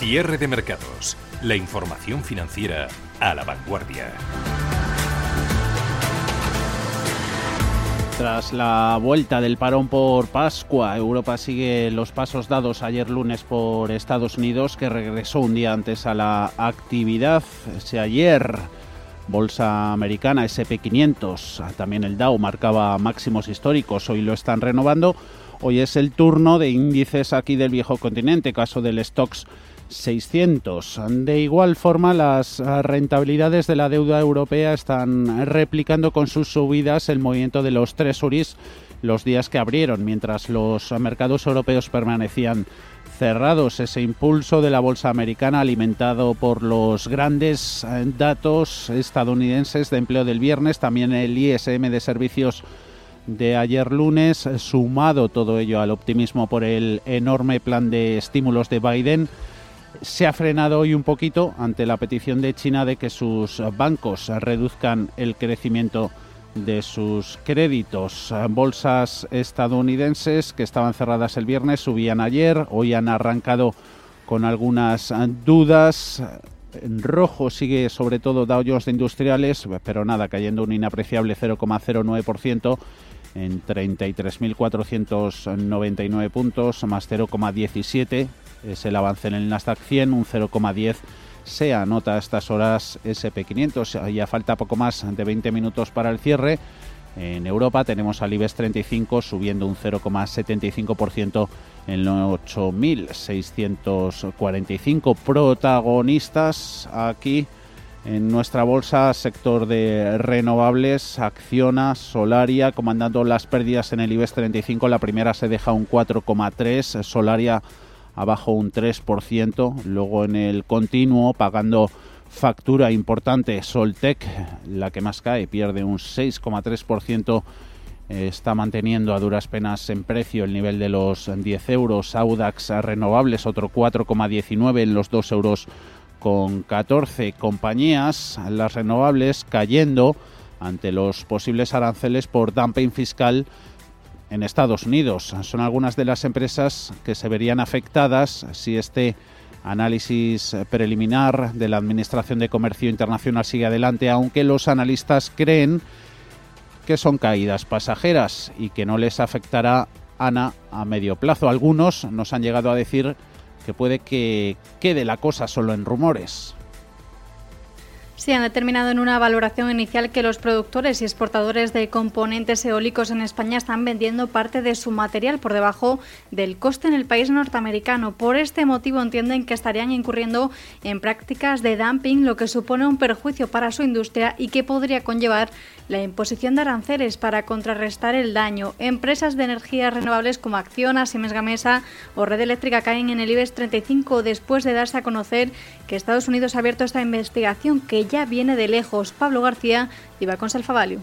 Cierre de mercados. La información financiera a la vanguardia. Tras la vuelta del parón por Pascua, Europa sigue los pasos dados ayer lunes por Estados Unidos, que regresó un día antes a la actividad. Ese ayer, Bolsa americana SP500, también el Dow marcaba máximos históricos, hoy lo están renovando. Hoy es el turno de índices aquí del viejo continente, caso del Stocks 600. De igual forma, las rentabilidades de la deuda europea están replicando con sus subidas el movimiento de los tres URIs los días que abrieron, mientras los mercados europeos permanecían cerrados. Ese impulso de la bolsa americana alimentado por los grandes datos estadounidenses de empleo del viernes, también el ISM de servicios de ayer lunes, sumado todo ello al optimismo por el enorme plan de estímulos de Biden se ha frenado hoy un poquito ante la petición de China de que sus bancos reduzcan el crecimiento de sus créditos. Bolsas estadounidenses que estaban cerradas el viernes subían ayer, hoy han arrancado con algunas dudas. En rojo sigue sobre todo Dow de Industriales, pero nada, cayendo un inapreciable 0,09% en 33.499 puntos, más 0,17 es el avance en el Nasdaq 100, un 0,10 se anota a estas horas SP500. Ya falta poco más de 20 minutos para el cierre. En Europa tenemos al IBEX 35 subiendo un 0,75% en los 8.645 protagonistas aquí en nuestra bolsa, sector de renovables, Acciona, Solaria, comandando las pérdidas en el IBEX 35. La primera se deja un 4,3, Solaria abajo un 3%, luego en el continuo pagando factura importante Soltec, la que más cae, pierde un 6,3%, está manteniendo a duras penas en precio el nivel de los 10 euros, Audax renovables otro 4,19 en los 2 euros con 14 compañías, las renovables cayendo ante los posibles aranceles por dumping fiscal en Estados Unidos. Son algunas de las empresas que se verían afectadas si este análisis preliminar de la Administración de Comercio Internacional sigue adelante, aunque los analistas creen que son caídas pasajeras y que no les afectará ANA a medio plazo. Algunos nos han llegado a decir que puede que quede la cosa solo en rumores. Sí, han determinado en una valoración inicial que los productores y exportadores de componentes eólicos en España están vendiendo parte de su material por debajo del coste en el país norteamericano. Por este motivo entienden que estarían incurriendo en prácticas de dumping, lo que supone un perjuicio para su industria y que podría conllevar la imposición de aranceles para contrarrestar el daño. Empresas de energías renovables como Acciona, Siemens Gamesa o Red Eléctrica caen en el IBEX 35 después de darse a conocer que Estados Unidos ha abierto esta investigación que ya viene de lejos. Pablo García iba con Salfavalio.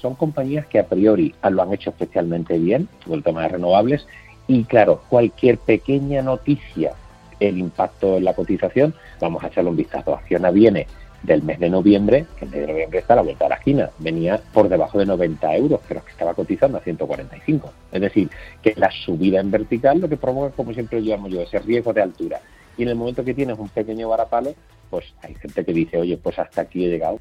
Son compañías que a priori lo han hecho especialmente bien, con el tema de renovables, y claro, cualquier pequeña noticia, el impacto en la cotización, vamos a echarle un vistazo. Acciona viene del mes de noviembre, que el mes de noviembre está a la vuelta de la esquina, venía por debajo de 90 euros, pero que estaba cotizando a 145. Es decir, que la subida en vertical lo que provoca, como siempre llamo yo, ese riesgo de altura. Y en el momento que tienes un pequeño varapalo, pues hay gente que dice, oye, pues hasta aquí he llegado.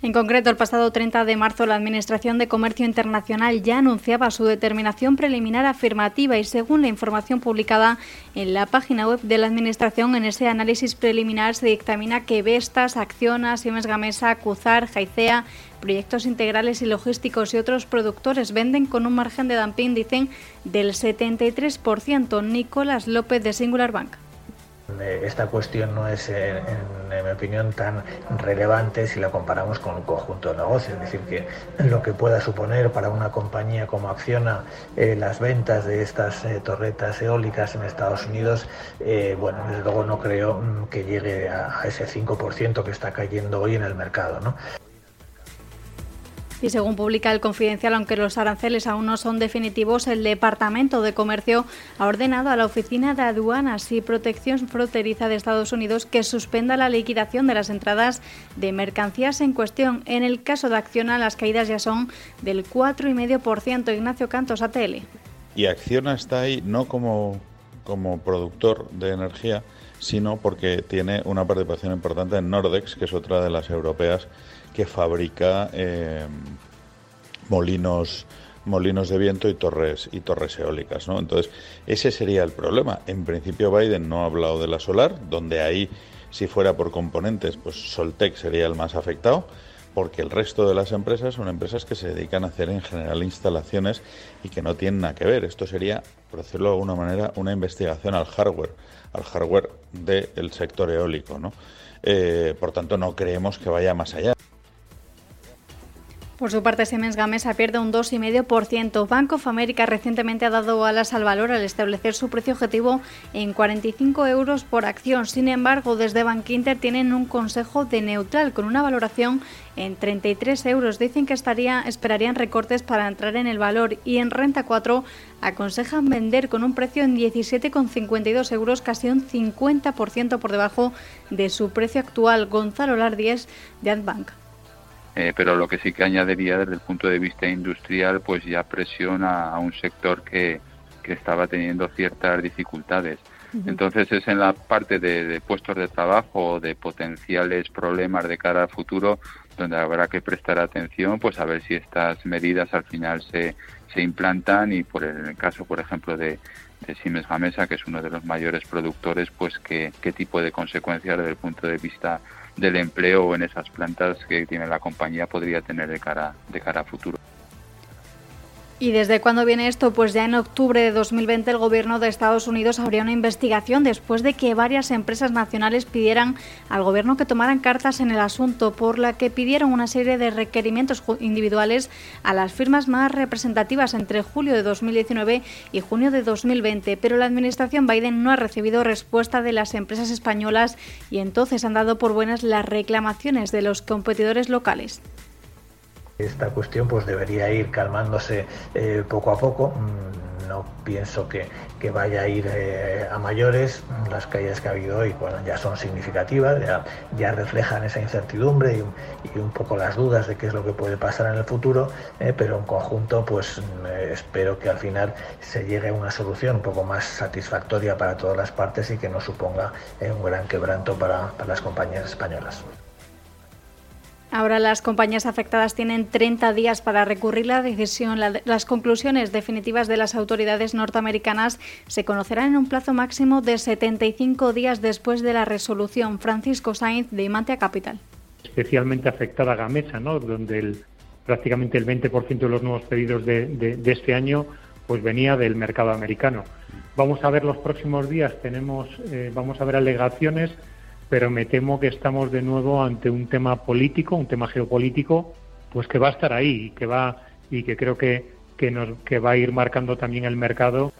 En concreto, el pasado 30 de marzo, la Administración de Comercio Internacional ya anunciaba su determinación preliminar afirmativa y, según la información publicada en la página web de la Administración, en ese análisis preliminar se dictamina que Vestas, Acciona, Siemens Gamesa, Cuzar, Jaicea, Proyectos Integrales y Logísticos y otros productores venden con un margen de dumping, dicen, del 73%. Nicolás López de Singular Bank. Eh, esta cuestión no es, en, mi opinión, tan relevante si la comparamos con un conjunto de negocios. Es decir, que lo que pueda suponer para una compañía como Acciona eh, las ventas de estas eh, torretas eólicas en Estados Unidos, bueno, desde luego no creo mm, que llegue a, a ese 5% que está cayendo hoy en el mercado. ¿no? Y según publica el Confidencial, aunque los aranceles aún no son definitivos, el Departamento de Comercio ha ordenado a la Oficina de Aduanas y Protección Fronteriza de Estados Unidos que suspenda la liquidación de las entradas de mercancías en cuestión. En el caso de Acciona, las caídas ya son del 4,5%. Ignacio Cantos, ATL. Y Acciona está ahí no como, como productor de energía, sino porque tiene una participación importante en Nordex, que es otra de las europeas que fabrica eh, molinos molinos de viento y torres y torres eólicas, ¿no? Entonces, ese sería el problema. En principio Biden no ha hablado de la solar, donde ahí si fuera por componentes, pues Soltec sería el más afectado, porque el resto de las empresas son empresas que se dedican a hacer en general instalaciones y que no tienen nada que ver. Esto sería, por decirlo de alguna manera, una investigación al hardware, al hardware del sector eólico, ¿no? Eh, por tanto, no creemos que vaya más allá. Por su parte, Siemens Gamesa pierde un 2,5%. Bank of America recientemente ha dado alas al valor al establecer su precio objetivo en 45 euros por acción. Sin embargo, desde Bank Inter tienen un consejo de neutral con una valoración en 33 euros. Dicen que estaría, esperarían recortes para entrar en el valor y en Renta 4 aconsejan vender con un precio en 17,52 euros, casi un 50% por debajo de su precio actual. Gonzalo Lardies de Adbank. Eh, pero lo que sí que añadiría desde el punto de vista industrial, pues ya presiona a un sector que, que estaba teniendo ciertas dificultades. Entonces es en la parte de, puestos de trabajo o de potenciales problemas de cara al futuro donde habrá que prestar atención, pues a ver si estas medidas al final se, se implantan y por el caso, por ejemplo, de, de Siemens Gamesa, que es uno de los mayores productores, pues qué, qué tipo de consecuencias desde el punto de vista del empleo en esas plantas que tiene la compañía podría tener de cara, de cara a futuro. ¿Y desde cuándo viene esto? Pues ya en octubre de 2020 el gobierno de Estados Unidos abrió una investigación después de que varias empresas nacionales pidieran al gobierno que tomaran cartas en el asunto, por la que pidieron una serie de requerimientos individuales a las firmas más representativas entre julio de 2019 y junio de 2020. Pero la administración Biden no ha recibido respuesta de las empresas españolas y entonces han dado por buenas las reclamaciones de los competidores locales. Esta cuestión pues debería ir calmándose eh, poco a poco. Mm, no pienso que, vaya a ir eh, a mayores. Las caídas que ha habido hoy bueno, ya son significativas, ya, reflejan esa incertidumbre y, un poco las dudas de qué es lo que puede pasar en el futuro, eh, pero en conjunto pues espero que al final se llegue a una solución un poco más satisfactoria para todas las partes y que no suponga un gran quebranto para las compañías españolas. Ahora las compañías afectadas tienen 30 días para recurrir la decisión. las conclusiones definitivas de las autoridades norteamericanas se conocerán en un plazo máximo de 75 días después de la resolución. Francisco Sainz de Imantia Capital. Especialmente afectada Gamesa, ¿no? donde prácticamente el 20% de los nuevos pedidos de, este año pues venía del mercado americano. Vamos a ver los próximos días, tenemos, eh, vamos a ver alegaciones pero me temo que estamos de nuevo ante un tema político, un tema geopolítico, pues que va a estar ahí y que va y que creo que, que, nos, que va a ir marcando también el mercado.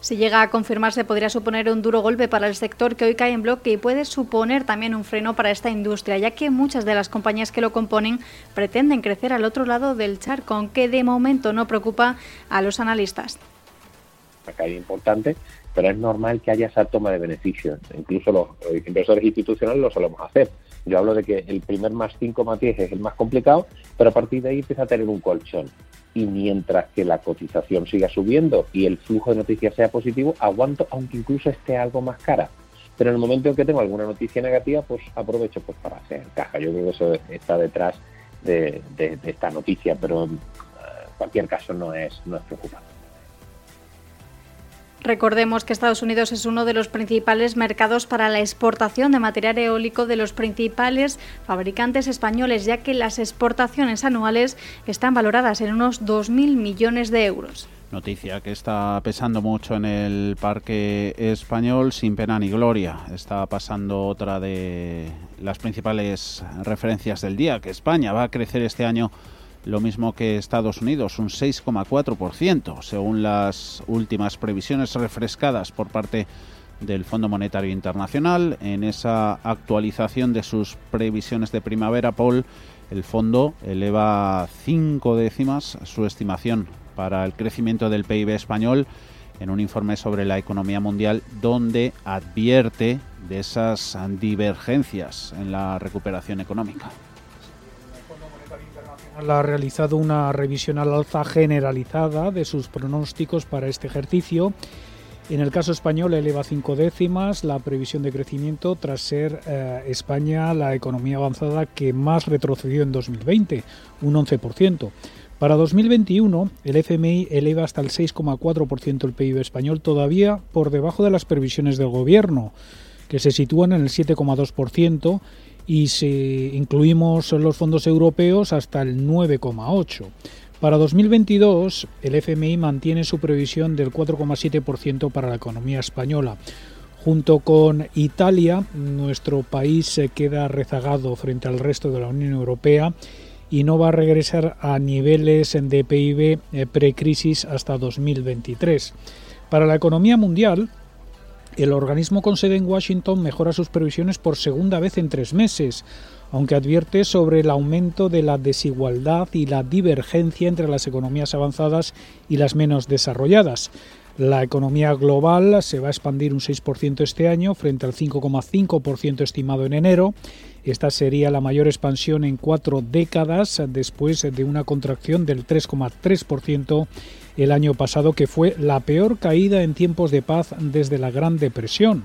Si llega a confirmarse, podría suponer un duro golpe para el sector que hoy cae en bloque y puede suponer también un freno para esta industria, ya que muchas de las compañías que lo componen pretenden crecer al otro lado del charco, aunque de momento no preocupa a los analistas. Una caída importante pero es normal que haya esa toma de beneficios. Incluso los inversores institucionales lo solemos hacer. Yo hablo de que el primer más 5 más 10 es el más complicado, pero a partir de ahí empieza a tener un colchón. Y mientras que la cotización siga subiendo y el flujo de noticias sea positivo, aguanto aunque incluso esté algo más cara. Pero en el momento en que tengo alguna noticia negativa, pues aprovecho pues para hacer caja. Yo creo que eso está detrás de, esta noticia, pero en cualquier caso no es, no es preocupante. Recordemos que Estados Unidos es uno de los principales mercados para la exportación de material eólico de los principales fabricantes españoles, ya que las exportaciones anuales están valoradas en unos 2.000 millones de euros. Noticia que está pesando mucho en el parque español sin pena ni gloria. Está pasando otra de las principales referencias del día, que España va a crecer este año lo mismo que Estados Unidos, un 6,4%, según las últimas previsiones refrescadas por parte del Fondo Monetario Internacional. En esa actualización de sus previsiones de primavera, Paul, el fondo eleva cinco décimas su estimación para el crecimiento del PIB español en un informe sobre la economía mundial donde advierte de esas divergencias en la recuperación económica. Ha realizado una revisión al alza generalizada de sus pronósticos para este ejercicio. En el caso español eleva cinco décimas la previsión de crecimiento tras ser eh, España la economía avanzada que más retrocedió en 2020, un 11%. Para 2021, el FMI eleva hasta el 6,4% el PIB español, todavía por debajo de las previsiones del gobierno, que se sitúan en el 7,2%, y si incluimos los fondos europeos, hasta el 9,8%. Para 2022, el FMI mantiene su previsión del 4,7% para la economía española. Junto con Italia, nuestro país se queda rezagado frente al resto de la Unión Europea y no va a regresar a niveles de PIB eh, precrisis hasta 2023. Para la economía mundial, el organismo con sede en Washington mejora sus previsiones por segunda vez en tres meses, aunque advierte sobre el aumento de la desigualdad y la divergencia entre las economías avanzadas y las menos desarrolladas. La economía global se va a expandir un 6% este año frente al 5,5% estimado en enero. Esta sería la mayor expansión en cuatro décadas después de una contracción del 3,3% el año pasado, que fue la peor caída en tiempos de paz desde la Gran Depresión.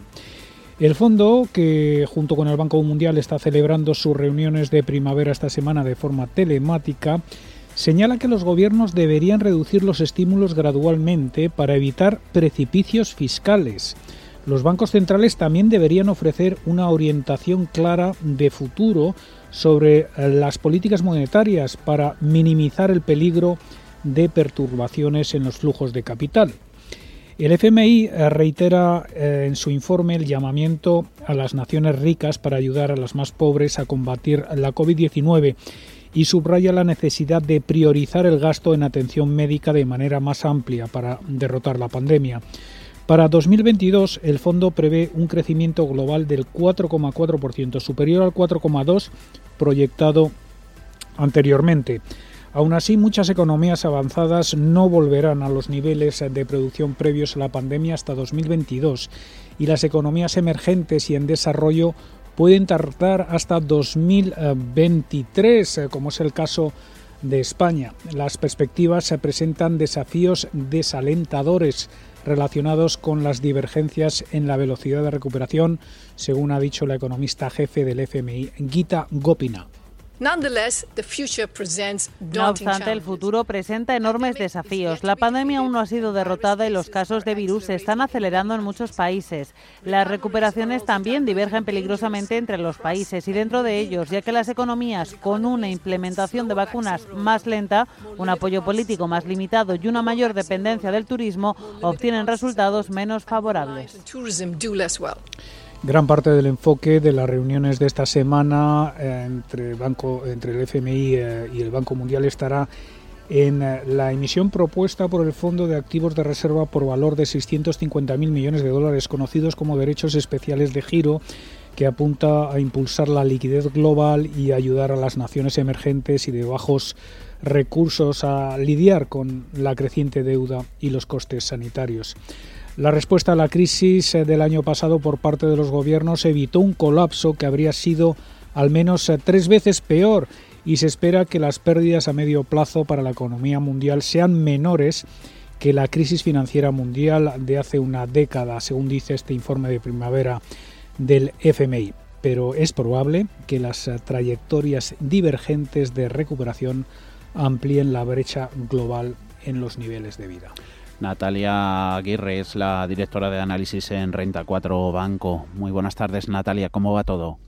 El fondo, que junto con el Banco Mundial está celebrando sus reuniones de primavera esta semana de forma telemática, señala que los gobiernos deberían reducir los estímulos gradualmente para evitar precipicios fiscales. Los bancos centrales también deberían ofrecer una orientación clara de futuro sobre las políticas monetarias para minimizar el peligro de perturbaciones en los flujos de capital. El FMI reitera eh, en su informe el llamamiento a las naciones ricas para ayudar a las más pobres a combatir la COVID-19 y subraya la necesidad de priorizar el gasto en atención médica de manera más amplia para derrotar la pandemia. Para 2022, el fondo prevé un crecimiento global del 4,4%, superior al 4,2% proyectado anteriormente. Aún así, muchas economías avanzadas no volverán a los niveles de producción previos a la pandemia hasta 2022 y las economías emergentes y en desarrollo pueden tardar hasta 2023, eh, como es el caso de España. Las perspectivas se presentan desafíos desalentadores relacionados con las divergencias en la velocidad de recuperación, según ha dicho la economista jefe del FMI, Gita Gopina. No obstante, el futuro presenta enormes desafíos. La pandemia aún no ha sido derrotada y los casos de virus se están acelerando en muchos países. Las recuperaciones también divergen peligrosamente entre los países y dentro de ellos, ya que las economías con una implementación de vacunas más lenta, un apoyo político más limitado y una mayor dependencia del turismo obtienen resultados menos favorables. Gran parte del enfoque de las reuniones de esta semana eh, entre, banco, entre el FMI eh, y el Banco Mundial estará en eh, la emisión propuesta por el Fondo de Activos de Reserva por valor de 650.000 millones de dólares, conocidos como derechos especiales de giro, que apunta a impulsar la liquidez global y ayudar a las naciones emergentes y de bajos recursos a lidiar con la creciente deuda y los costes sanitarios. La respuesta a la crisis eh, del año pasado por parte de los gobiernos evitó un colapso que habría sido al menos eh, tres veces peor y se espera que las pérdidas a medio plazo para la economía mundial sean menores que la crisis financiera mundial de hace una década, según dice este informe de primavera del FMI. Pero es probable que las eh, trayectorias divergentes de recuperación amplíen la brecha global en los niveles de vida. Natalia Aguirre es la directora de análisis en Renta 4 Banco. Muy buenas tardes, Natalia. ¿Cómo va todo?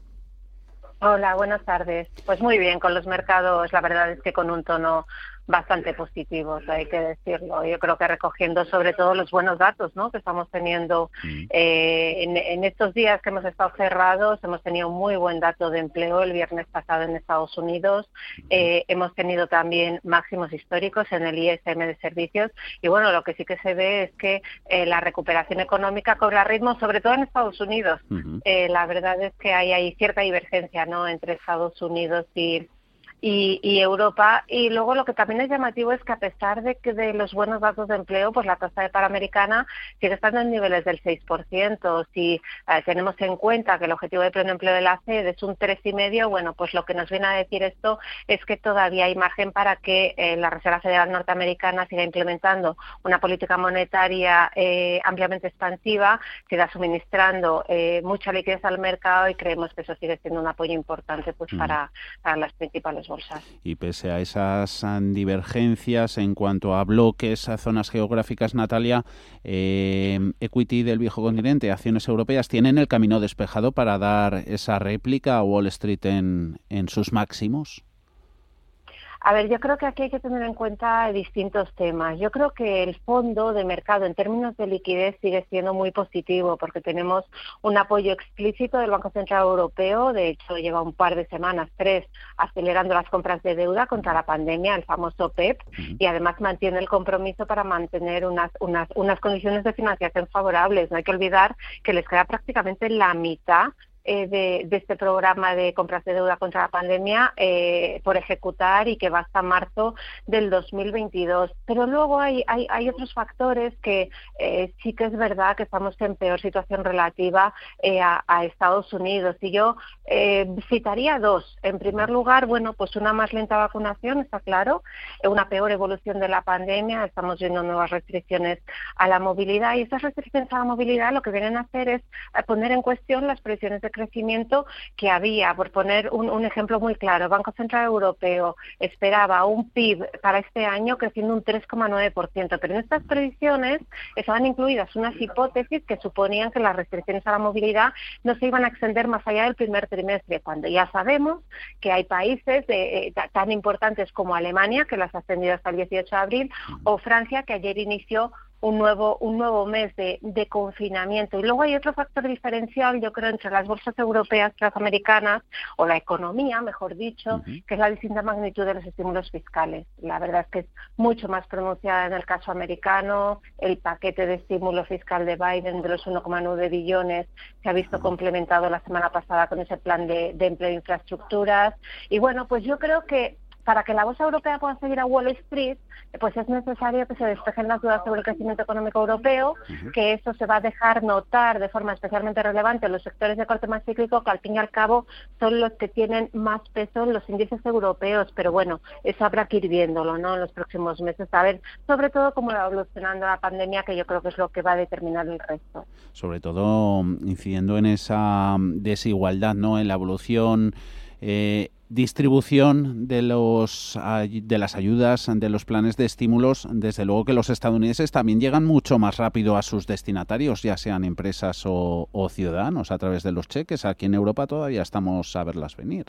Hola, buenas tardes. Pues muy bien, con los mercados, la verdad es que con un tono bastante positivos, hay que decirlo. Yo creo que recogiendo sobre todo los buenos datos ¿no? que estamos teniendo mm. eh, en, estos días que hemos estado cerrados, hemos tenido muy buen dato de empleo el viernes pasado en Estados Unidos, eh, hemos tenido también máximos históricos en el ISM de servicios y bueno, lo que sí que se ve es que eh, la recuperación económica cobra ritmo, sobre todo en Estados Unidos. la verdad es que hay, hay cierta divergencia ¿no? entre Estados Unidos y, y, Europa. Y luego lo que también es llamativo es que a pesar de que de los buenos datos de empleo, pues la tasa de panamericana sigue estando en niveles del 6%. Si eh, tenemos en cuenta que el objetivo de pleno empleo de la FED es un 3,5, bueno, pues lo que nos viene a decir esto es que todavía hay margen para que eh, la Reserva Federal norteamericana siga implementando una política monetaria eh, ampliamente expansiva, siga suministrando mucha liquidez al mercado y creemos que eso sigue siendo un apoyo importante pues para, para las principales y pese a esas divergencias en cuanto a bloques, a zonas geográficas, Natalia, eh, Equity del viejo continente, acciones europeas, tienen el camino despejado para dar esa réplica a Wall Street en sus máximos. A ver, yo creo que aquí hay que tener en cuenta distintos temas. Yo creo que el fondo de mercado en términos de liquidez sigue siendo muy positivo porque tenemos un apoyo explícito del Banco Central Europeo. De hecho, lleva un par de semanas, tres, acelerando las compras de deuda contra la pandemia, el famoso PEP, e y además mantiene el compromiso para mantener unas, unas, unas condiciones de financiación favorables. No hay que olvidar que les queda prácticamente la mitad eh, de, este programa de compras de deuda contra la pandemia eh, por ejecutar y que va hasta marzo del 2022. Pero luego hay, hay, hay otros factores que eh, sí que es verdad que estamos en peor situación relativa a, a, Estados Unidos. Y yo citaría dos. En primer lugar, bueno, pues una más lenta vacunación, está claro, una peor evolución de la pandemia, estamos viendo nuevas restricciones a la movilidad y esas restricciones a la movilidad lo que vienen a hacer es poner en cuestión las previsiones de crecimiento que había. Por poner un, ejemplo muy claro, Banco Central Europeo esperaba un PIB para este año creciendo un 3,9%, pero en estas previsiones estaban incluidas unas hipótesis que suponían que las restricciones a la movilidad no se iban a extender más allá del primer trimestre, cuando ya sabemos que hay países eh, tan importantes como Alemania, que las ha extendido hasta el 18 de abril, o Francia, que ayer inició un nuevo, un nuevo mes de, de, confinamiento. Y luego hay otro factor diferencial, yo creo, entre las bolsas europeas y las americanas, o la economía, mejor dicho, que es la distinta magnitud de los estímulos fiscales. La verdad es que es mucho más pronunciada en el caso americano. El paquete de estímulo fiscal de Biden de los 1,9 billones se ha visto complementado la semana pasada con ese plan de, de empleo e infraestructuras. Y bueno, pues yo creo que para que la bolsa europea pueda seguir a Wall Street, pues es necesario que se despejen las dudas sobre el crecimiento económico europeo, que eso se va a dejar notar de forma especialmente relevante en los sectores de corte más cíclico, que al fin y al cabo son los que tienen más peso en los índices europeos. Pero bueno, eso habrá que ir viéndolo ¿no? en los próximos meses, a ver sobre todo cómo va evolucionando la pandemia, que yo creo que es lo que va a determinar el resto. Sobre todo incidiendo en esa desigualdad, ¿no? en la evolución. Eh, distribución de los de las ayudas de los planes de estímulos desde luego que los estadounidenses también llegan mucho más rápido a sus destinatarios ya sean empresas o, o ciudadanos a través de los cheques. Aquí en Europa todavía estamos a verlas venir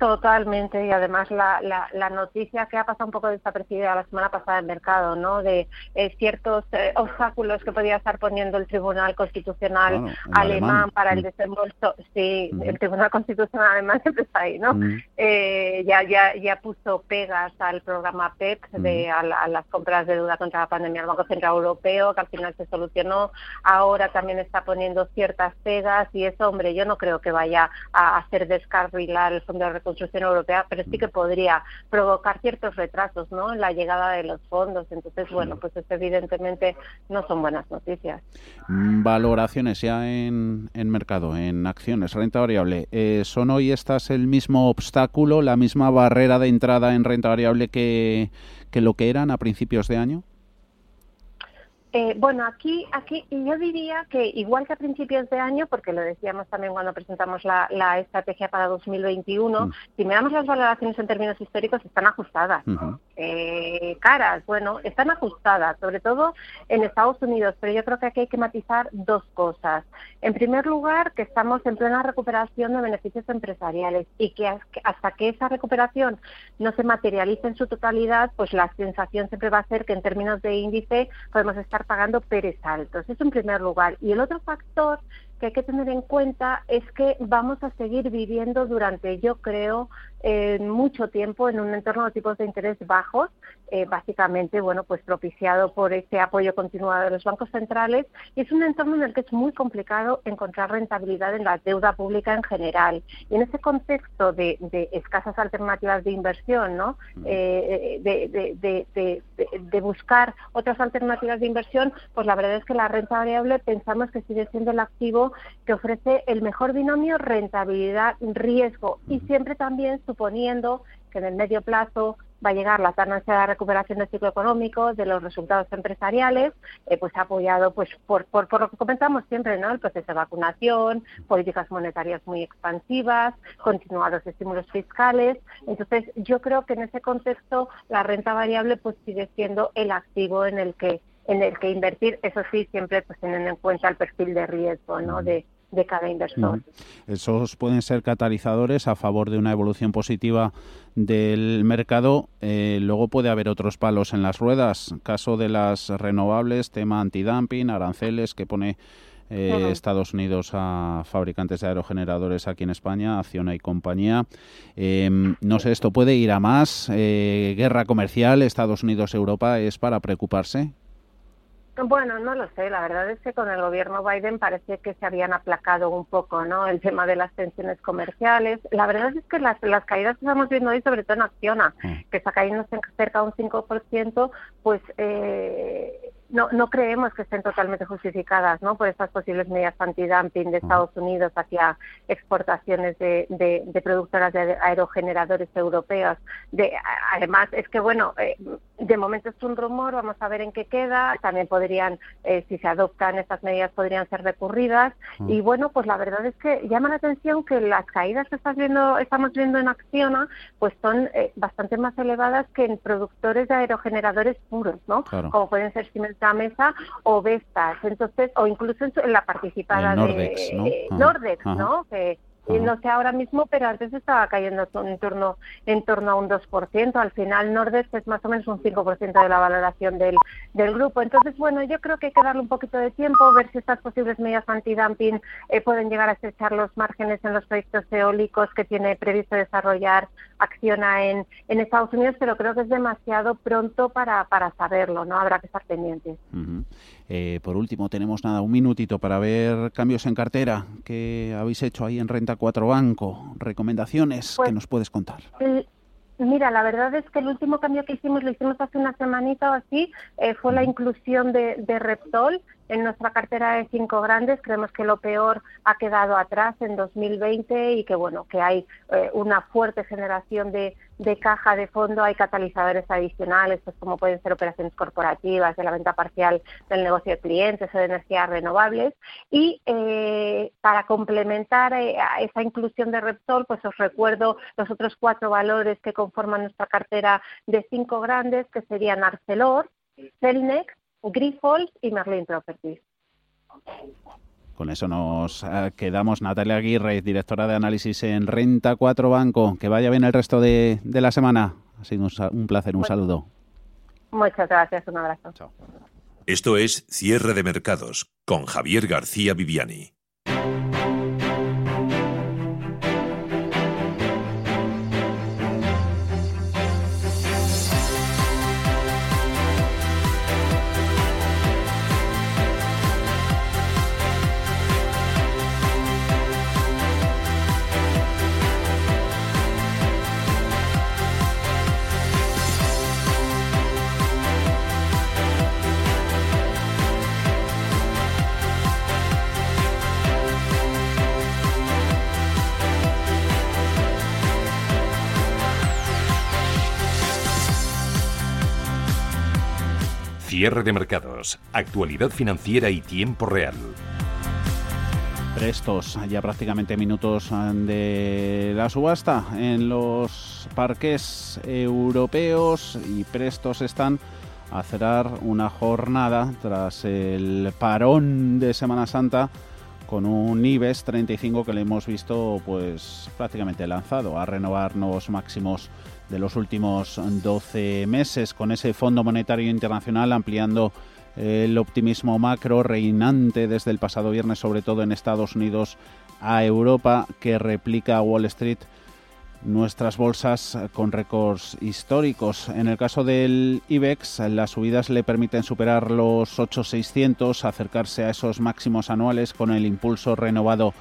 Totalmente, y además la, la, noticia que ha pasado un poco desapercibida la semana pasada en mercado, ¿no? De eh, ciertos eh, obstáculos que podía estar poniendo el Tribunal Constitucional alemán, para el mm. desembolso. Sí, el Tribunal Constitucional alemán siempre está ahí, ¿no? Eh, ya, ya, ya puso pegas al programa PEP, de, a, las compras de deuda contra la pandemia del Banco Central Europeo, que al final se solucionó. Ahora también está poniendo ciertas pegas y eso, hombre, yo no creo que vaya a hacer descarrilar el Fondo de Recursos construcción europea, pero sí que podría provocar ciertos retrasos ¿no? en la llegada de los fondos. Entonces, bueno, pues esto evidentemente no son buenas noticias. Mm, valoraciones ya en, en mercado, en acciones, renta variable. Eh, ¿Son hoy estas el mismo obstáculo, la misma barrera de entrada en renta variable que, que lo que eran a principios de año? Eh, bueno, aquí, aquí yo diría que igual que a principios de año, porque lo decíamos también cuando presentamos la, estrategia para 2021, mm. si miramos las valoraciones en términos históricos están ajustadas. Eh, caras. Bueno, están ajustadas, sobre todo en Estados Unidos, pero yo creo que aquí hay que matizar dos cosas. En primer lugar, que estamos en plena recuperación de beneficios empresariales y que hasta que esa recuperación no se materialice en su totalidad, pues la sensación siempre va a ser que en términos de índice podemos estar pagando peres altos. Eso en primer lugar. Y el otro factor que hay que tener en cuenta es que vamos a seguir viviendo durante, yo creo, mucho tiempo en un entorno de tipos de interés bajos, eh, básicamente, bueno, pues propiciado por ese apoyo continuado de los bancos centrales y es un entorno en el que es muy complicado encontrar rentabilidad en la deuda pública en general. Y en ese contexto de, escasas alternativas de inversión, ¿no? Eh, de, de, buscar otras alternativas de inversión, pues la verdad es que la renta variable pensamos que sigue siendo el activo que ofrece el mejor binomio rentabilidad-riesgo y siempre también suponiendo que en el medio plazo va a llegar la tan de recuperación del ciclo económico, de los resultados empresariales, eh, pues apoyado pues por, por, por, lo que comentamos siempre, ¿no? El proceso de vacunación, políticas monetarias muy expansivas, continuados estímulos fiscales. Entonces, yo creo que en ese contexto la renta variable pues sigue siendo el activo en el que en el que invertir, eso sí, siempre pues teniendo en cuenta el perfil de riesgo, ¿no? De, de cada inversor. Esos pueden ser catalizadores a favor de una evolución positiva del mercado. Eh, luego puede haber otros palos en las ruedas. Caso de las renovables, tema antidumping, aranceles que pone eh, Estados Unidos a fabricantes de aerogeneradores aquí en España, Acciona y compañía. Em, no sé, esto puede ir a más. Eh, guerra comercial, Estados Unidos-Europa, ¿es para preocuparse? Bueno, no lo sé. La verdad es que con el gobierno Biden parece que se habían aplacado un poco, ¿no? El tema de las tensiones comerciales. La verdad es que las, las caídas que estamos viendo hoy, sobre todo en Acciona, mm. que está cayendo cerca de un 5%, pues eh, no, no creemos que estén totalmente justificadas ¿no? por estas posibles medidas antidumping de Estados Unidos hacia exportaciones de, de, productoras de aerogeneradores europeos. De, además, es que, bueno, eh, de momento es un rumor, vamos a ver en qué queda. También podrían, eh, si se adoptan estas medidas, podrían ser recurridas. Y bueno, pues la verdad es que llama la atención que las caídas que estás viendo, estamos viendo en Acciona, pues son eh, bastante más elevadas que en productores de aerogeneradores puros, ¿no? Como pueden ser Siemens mesa o Vestas, entonces, o incluso en la participada Nordex, de ¿no? Nordex, ¿no? Que, no sé ahora mismo, pero antes estaba cayendo en torno, en torno a un 2%. Al final, Nordex es más o menos un 5% de la valoración del, del grupo. Entonces, bueno, yo creo que hay que darle un poquito de tiempo, ver si estas posibles medidas antidumping eh, pueden llegar a estrechar los márgenes en los proyectos eólicos que tiene previsto desarrollar Acciona en, en Estados Unidos, pero creo que es demasiado pronto para, para saberlo, ¿no? Habrá que estar pendientes. Eh, por último, tenemos nada, un minutito para ver cambios en cartera que habéis hecho ahí en Renta 4 Banco. Recomendaciones que pues, nos puedes contar. Mira, la verdad es que el último cambio que hicimos, lo hicimos hace una semanita o así, eh, fue la inclusión de, de Repsol en nuestra cartera de cinco grandes creemos que lo peor ha quedado atrás en 2020 y que bueno que hay eh, una fuerte generación de, caja de fondo, hay catalizadores adicionales, pues como pueden ser operaciones corporativas, de la venta parcial del negocio de clientes o de energías renovables. Y eh, para complementar eh, esa inclusión de Repsol, pues os recuerdo los otros cuatro valores que conforman nuestra cartera de cinco grandes, que serían Arcelor, Celnex, Grifols y Merlin Properties. Con eso nos eh, quedamos. Natalia Aguirre, directora de análisis en Renta 4 Banco. Que vaya bien el resto de, la semana. Ha sido un, placer, un saludo. Muchas gracias, un abrazo. Chao. Esto es Cierre de Mercados con Javier García Viviani. Cierre de mercados, actualidad financiera y tiempo real. Prestos, ya prácticamente minutos de la subasta en los parques europeos y prestos están a cerrar una jornada tras el parón de Semana Santa con un IBEX 35 que le hemos visto pues prácticamente lanzado a renovar nuevos máximos de los últimos 12 meses con ese Fondo Monetario Internacional ampliando el optimismo macro reinante desde el pasado viernes sobre todo en Estados Unidos a Europa que replica Wall Street nuestras bolsas con récords históricos. En el caso del IBEX, las subidas le permiten superar los 8.600, acercarse a esos máximos anuales con el impulso renovado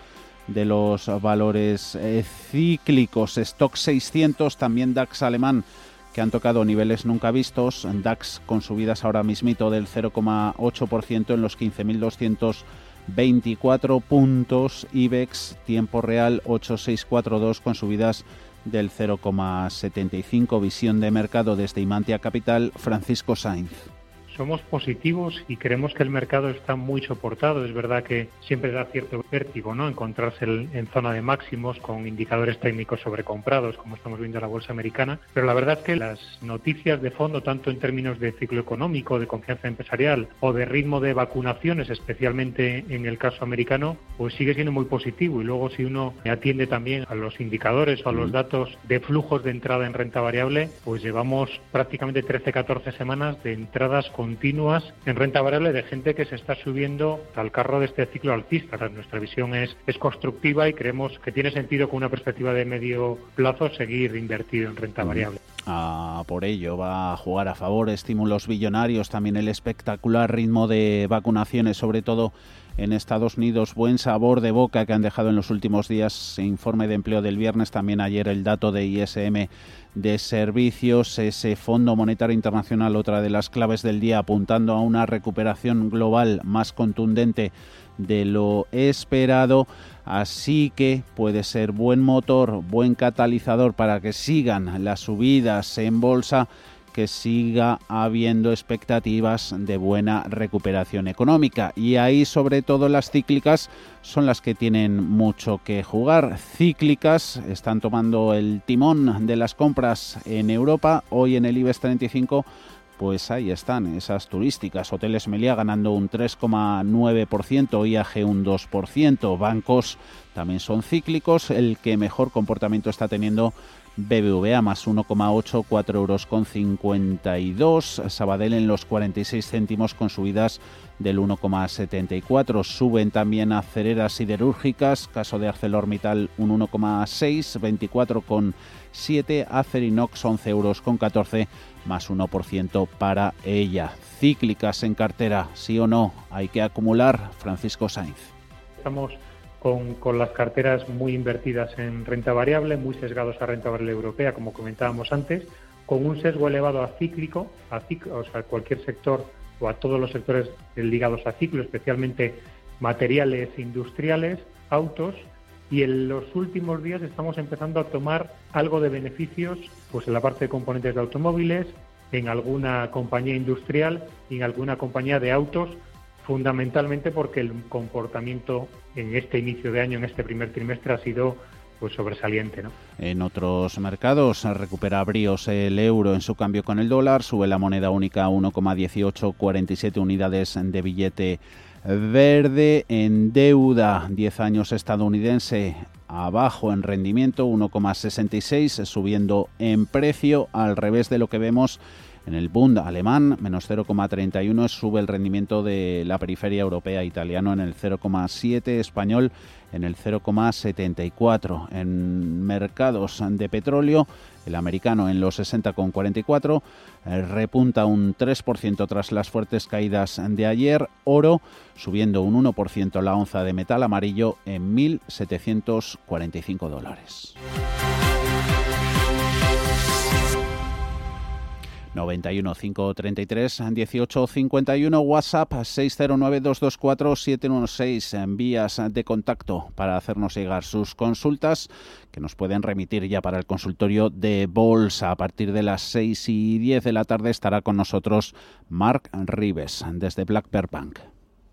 de los valores eh, cíclicos. Stock 600, también DAX alemán, que han tocado niveles nunca vistos. DAX con subidas ahora mismito del 0,8% en los 15.224 puntos. IBEX, tiempo real 8642 con subidas del 0,75. Visión de mercado desde Imantia Capital, Francisco Sainz somos positivos y creemos que el mercado está muy soportado. Es verdad que siempre da cierto vértigo, ¿no? Encontrarse en zona de máximos con indicadores técnicos sobrecomprados, como estamos viendo en la bolsa americana. Pero la verdad es que las noticias de fondo, tanto en términos de ciclo económico, de confianza empresarial o de ritmo de vacunaciones, especialmente en el caso americano, pues sigue siendo muy positivo. Y luego si uno atiende también a los indicadores o a los datos de flujos de entrada en renta variable, pues llevamos prácticamente 13-14 semanas de entradas con continuas en renta variable de gente que se está subiendo al carro de este ciclo alcista. Nuestra visión es, es constructiva y creemos que tiene sentido con una perspectiva de medio plazo seguir invertido en renta variable. Por ello va a jugar a favor estímulos billonarios, también el espectacular ritmo de vacunaciones, sobre todo en Estados Unidos. Buen sabor de boca que han dejado en los últimos días. Informe de empleo del viernes, también ayer el dato de ISM de servicios, ese Fondo Monetario Internacional, otra de las claves del día, apuntando a una recuperación global más contundente de lo esperado. Así que puede ser buen motor, buen catalizador para que sigan las subidas en bolsa que siga habiendo expectativas de buena recuperación económica. Y ahí sobre todo las cíclicas son las que tienen mucho que jugar. Cíclicas están tomando el timón de las compras en Europa. Hoy en el IBEX 35 pues ahí están esas turísticas. Hoteles Meliá ganando un 3,9%, IAG un 2%, bancos también son cíclicos. El que mejor comportamiento está teniendo BBVA más 1,8, 4 euros con 52. Sabadell en los 46 céntimos con subidas del 1,74. Suben también acereras siderúrgicas, caso de ArcelorMittal un 1,6, 24,7. Acerinox 11 euros con 14 más 1% para ella. Cíclicas en cartera, sí o no, hay que acumular. Francisco Sainz. Estamos con, las carteras muy invertidas en renta variable, muy sesgados a renta variable europea, como comentábamos antes, con un sesgo elevado a cíclico, a o sea, cualquier sector o a todos los sectores ligados a ciclo, especialmente materiales industriales, autos, y en los últimos días estamos empezando a tomar algo de beneficios pues en la parte de componentes de automóviles, en alguna compañía industrial y en alguna compañía de autos, fundamentalmente porque el comportamiento en este inicio de año, en este primer trimestre, ha sido pues sobresaliente. ¿no? En otros mercados recupera bríos el euro en su cambio con el dólar, sube la moneda única a 1,1847 unidades de billete verde en deuda. 10 años estadounidense abajo en rendimiento 1,66 subiendo en precio al revés de lo que vemos en el Bund alemán, menos 0,31, sube el rendimiento de la periferia europea italiano en el 0,7, español en el 0,74. En mercados de petróleo, el americano en los 60,44, eh, repunta un 3% tras las fuertes caídas de ayer. Oro subiendo un 1% la onza de metal amarillo en 1.745 dólares. 91 533 18 51 WhatsApp 609 224 716 vías de contacto para hacernos llegar sus consultas que nos pueden remitir ya para el consultorio de bolsa a partir de las 6 y 10 de la tarde estará con nosotros Mark Rives desde Black Bank.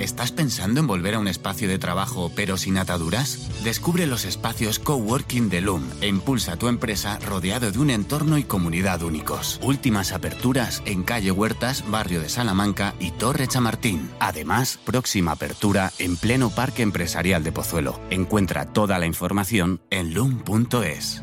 ¿Estás pensando en volver a un espacio de trabajo pero sin ataduras? Descubre los espacios coworking de Loom e impulsa tu empresa rodeado de un entorno y comunidad únicos. Últimas aperturas en calle Huertas, barrio de Salamanca y Torre Chamartín. Además, próxima apertura en pleno Parque Empresarial de Pozuelo. Encuentra toda la información en loom.es.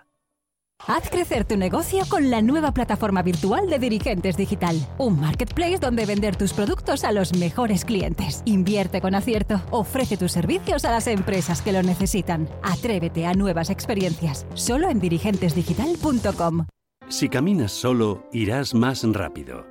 Haz crecer tu negocio con la nueva plataforma virtual de Dirigentes Digital. Un marketplace donde vender tus productos a los mejores clientes. Invierte con acierto. Ofrece tus servicios a las empresas que lo necesitan. Atrévete a nuevas experiencias. Solo en dirigentesdigital.com. Si caminas solo, irás más rápido.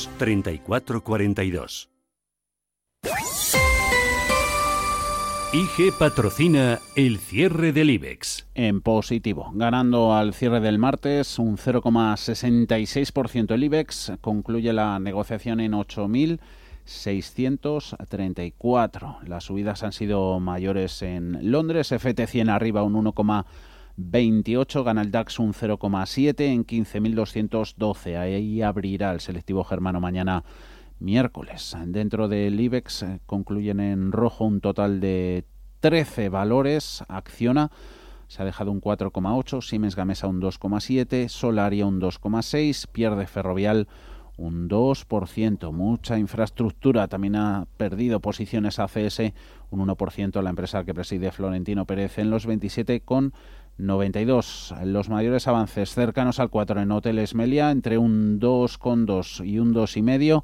3442. IG patrocina el cierre del IBEX. En positivo, ganando al cierre del martes un 0,66% el IBEX, concluye la negociación en 8.634. Las subidas han sido mayores en Londres, FT100 arriba un 1, 28, gana el DAX un 0,7 en 15.212. Ahí abrirá el selectivo germano mañana miércoles. Dentro del IBEX eh, concluyen en rojo un total de 13 valores. Acciona se ha dejado un 4,8, Siemens Gamesa un 2,7, Solaria un 2,6, pierde Ferrovial un 2%. Mucha infraestructura también ha perdido posiciones ACS un 1%. La empresa que preside Florentino Pérez en los 27 con 92. Los mayores avances cercanos al 4 en Hoteles Melia, entre un 2,2 y un 2,5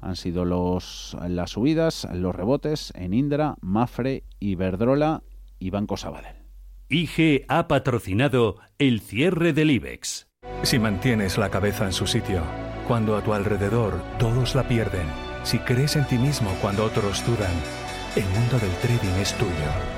han sido los, las subidas, los rebotes en Indra, Mafre, Iberdrola y Banco Sabadell. IG ha patrocinado el cierre del IBEX. Si mantienes la cabeza en su sitio, cuando a tu alrededor todos la pierden, si crees en ti mismo cuando otros dudan, el mundo del trading es tuyo.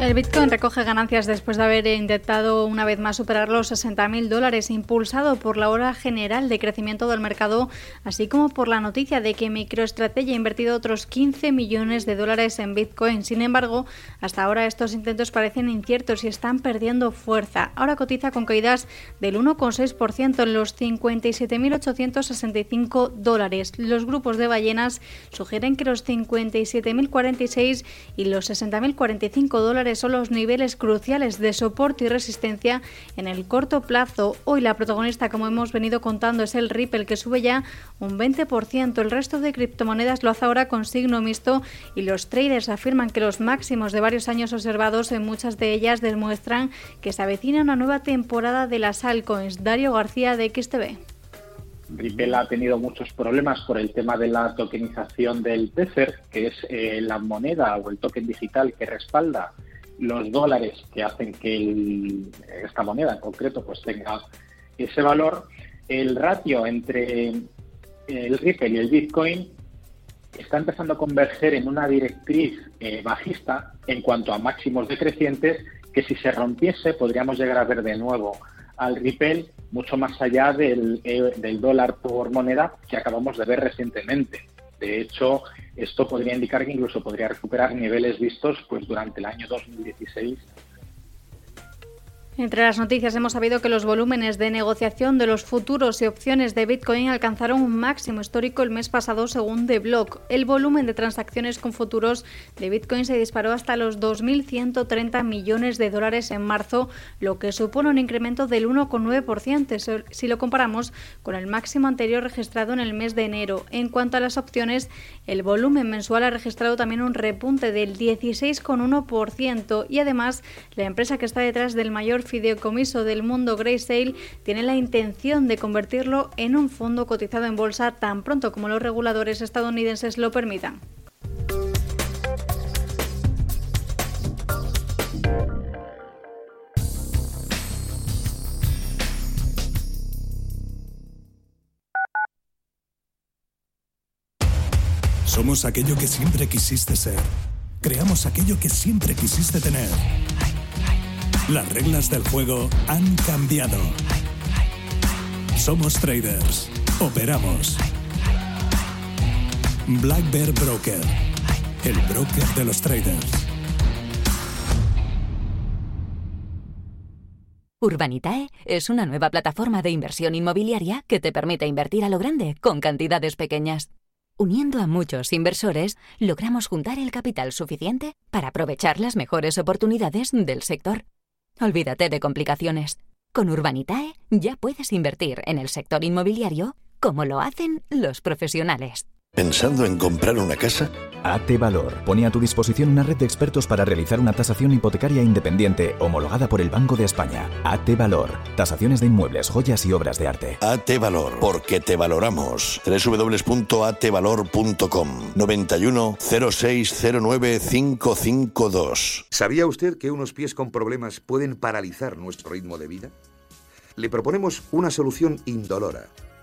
El Bitcoin recoge ganancias después de haber intentado una vez más superar los 60.000 dólares, impulsado por la hora general de crecimiento del mercado, así como por la noticia de que MicroStrategy ha invertido otros 15 millones de dólares en Bitcoin. Sin embargo, hasta ahora estos intentos parecen inciertos y están perdiendo fuerza. Ahora cotiza con caídas del 1,6% en los 57.865 dólares. Los grupos de ballenas sugieren que los 57.046 y los 60.045 dólares dólares son los niveles cruciales de soporte y resistencia en el corto plazo. Hoy la protagonista, como hemos venido contando, es el Ripple, que sube ya un 20%. El resto de criptomonedas lo hace ahora con signo mixto y los traders afirman que los máximos de varios años observados en muchas de ellas demuestran que se avecina una nueva temporada de las altcoins. Dario García de XTV. Ripple ha tenido muchos problemas por el tema de la tokenización del Tether, que es eh, la moneda o el token digital que respalda los dólares que hacen que esta moneda en concreto pues tenga ese valor. El ratio entre el Ripple y el Bitcoin está empezando a converger en una directriz eh, bajista en cuanto a máximos decrecientes que si se rompiese podríamos llegar a ver de nuevo al Ripple mucho más allá del, eh, del dólar por moneda que acabamos de ver recientemente. De hecho, esto podría indicar que incluso podría recuperar niveles vistos pues durante el año 2016 entre las noticias hemos sabido que los volúmenes de negociación de los futuros y opciones de Bitcoin alcanzaron un máximo histórico el mes pasado según The Block. El volumen de transacciones con futuros de Bitcoin se disparó hasta los 2.130 millones de dólares en marzo, lo que supone un incremento del 1,9% si lo comparamos con el máximo anterior registrado en el mes de enero. En cuanto a las opciones, el volumen mensual ha registrado también un repunte del 16,1% y además la empresa que está detrás del mayor fideicomiso del mundo Graysale tiene la intención de convertirlo en un fondo cotizado en bolsa tan pronto como los reguladores estadounidenses lo permitan. Somos aquello que siempre quisiste ser. Creamos aquello que siempre quisiste tener. Las reglas del juego han cambiado. Somos traders. Operamos. Black Bear Broker. El broker de los traders. Urbanitae es una nueva plataforma de inversión inmobiliaria que te permite invertir a lo grande con cantidades pequeñas. Uniendo a muchos inversores, logramos juntar el capital suficiente para aprovechar las mejores oportunidades del sector. Olvídate de complicaciones. Con Urbanitae ya puedes invertir en el sector inmobiliario como lo hacen los profesionales. ¿Pensando en comprar una casa? AT Valor pone a tu disposición una red de expertos para realizar una tasación hipotecaria independiente homologada por el Banco de España. AT Valor. Tasaciones de inmuebles, joyas y obras de arte. AT Valor. Porque te valoramos. www.atvalor.com 91 0609 552. ¿Sabía usted que unos pies con problemas pueden paralizar nuestro ritmo de vida? Le proponemos una solución indolora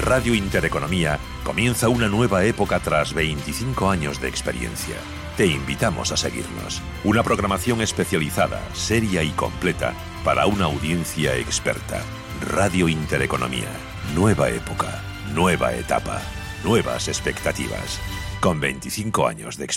Radio Intereconomía comienza una nueva época tras 25 años de experiencia. Te invitamos a seguirnos. Una programación especializada, seria y completa para una audiencia experta. Radio Intereconomía. Nueva época, nueva etapa, nuevas expectativas. Con 25 años de experiencia.